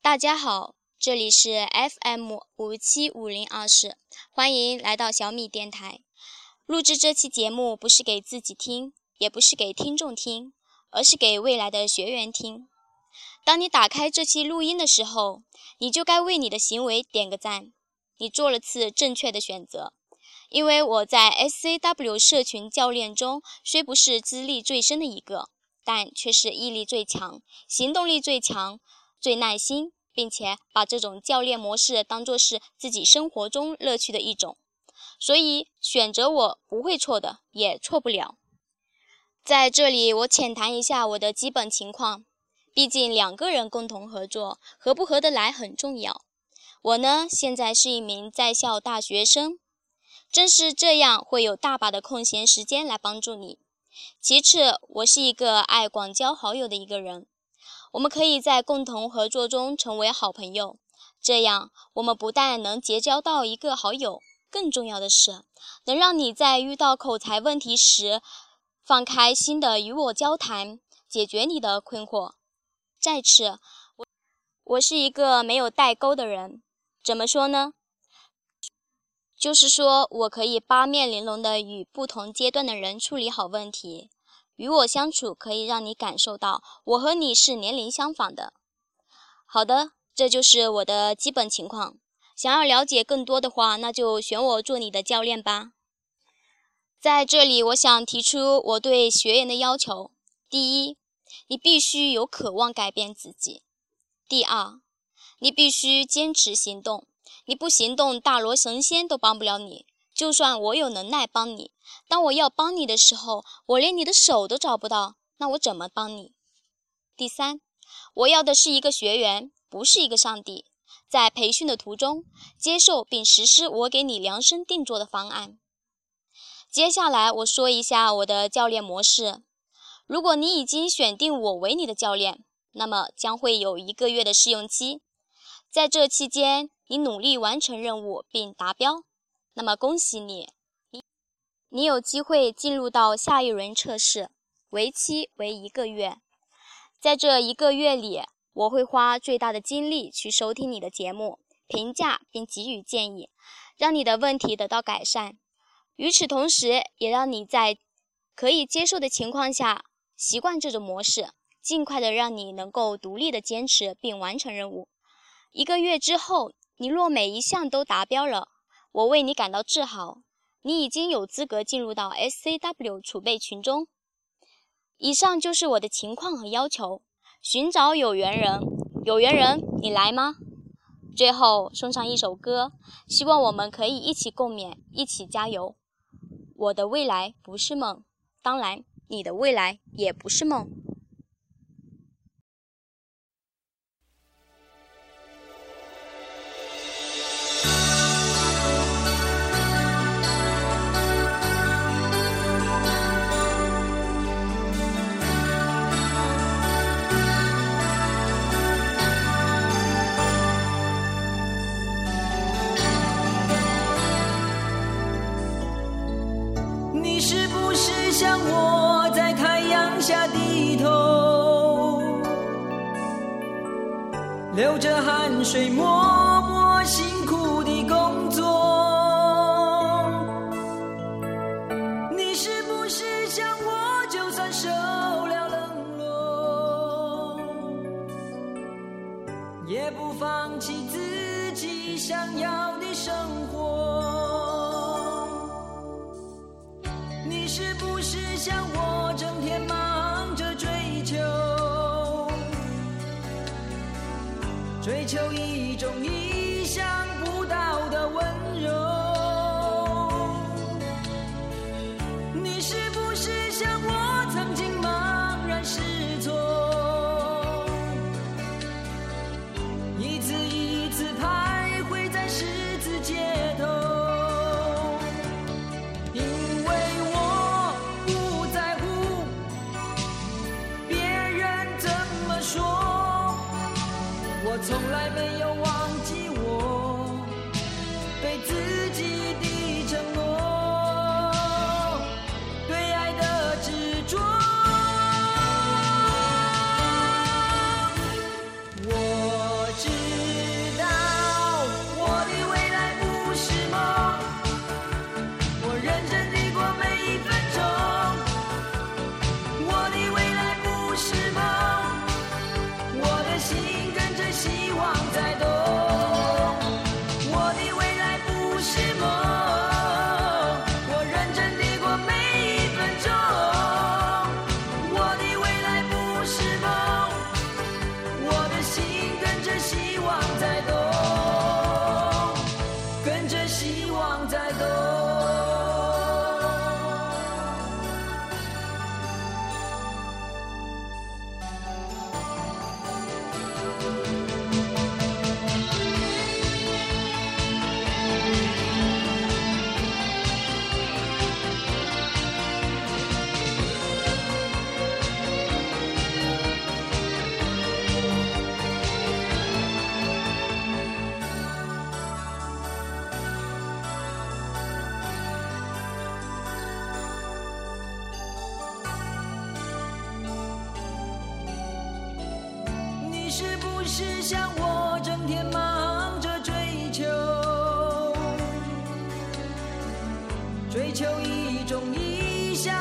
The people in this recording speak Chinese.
大家好，这里是 FM 五七五零二四，欢迎来到小米电台。录制这期节目不是给自己听，也不是给听众听，而是给未来的学员听。当你打开这期录音的时候，你就该为你的行为点个赞，你做了次正确的选择。因为我在 SCW 社群教练中，虽不是资历最深的一个，但却是毅力最强、行动力最强。最耐心，并且把这种教练模式当作是自己生活中乐趣的一种，所以选择我不会错的，也错不了。在这里，我浅谈一下我的基本情况，毕竟两个人共同合作，合不合得来很重要。我呢，现在是一名在校大学生，正是这样会有大把的空闲时间来帮助你。其次，我是一个爱广交好友的一个人。我们可以在共同合作中成为好朋友，这样我们不但能结交到一个好友，更重要的是，能让你在遇到口才问题时，放开心的与我交谈，解决你的困惑。再次，我我是一个没有代沟的人，怎么说呢？就是说我可以八面玲珑的与不同阶段的人处理好问题。与我相处可以让你感受到我和你是年龄相仿的。好的，这就是我的基本情况。想要了解更多的话，那就选我做你的教练吧。在这里，我想提出我对学员的要求：第一，你必须有渴望改变自己；第二，你必须坚持行动。你不行动，大罗神仙都帮不了你。就算我有能耐帮你，当我要帮你的时候，我连你的手都找不到，那我怎么帮你？第三，我要的是一个学员，不是一个上帝。在培训的途中，接受并实施我给你量身定做的方案。接下来我说一下我的教练模式。如果你已经选定我为你的教练，那么将会有一个月的试用期，在这期间，你努力完成任务并达标。那么恭喜你，你你有机会进入到下一轮测试，为期为一个月。在这一个月里，我会花最大的精力去收听你的节目，评价并给予建议，让你的问题得到改善。与此同时，也让你在可以接受的情况下习惯这种模式，尽快的让你能够独立的坚持并完成任务。一个月之后，你若每一项都达标了。我为你感到自豪，你已经有资格进入到 SCW 储备群中。以上就是我的情况和要求。寻找有缘人，有缘人，你来吗？最后送上一首歌，希望我们可以一起共勉，一起加油。我的未来不是梦，当然，你的未来也不是梦。你是不是像我，在太阳下低头流着汗水，默默辛苦的工作。你是不是像我，就算受了冷落，也不放弃自己想要的生活？你是不是像我，整天忙着追求？追求一种意想不到的温柔，你是你是不是像我整天忙着追求？追求一种理想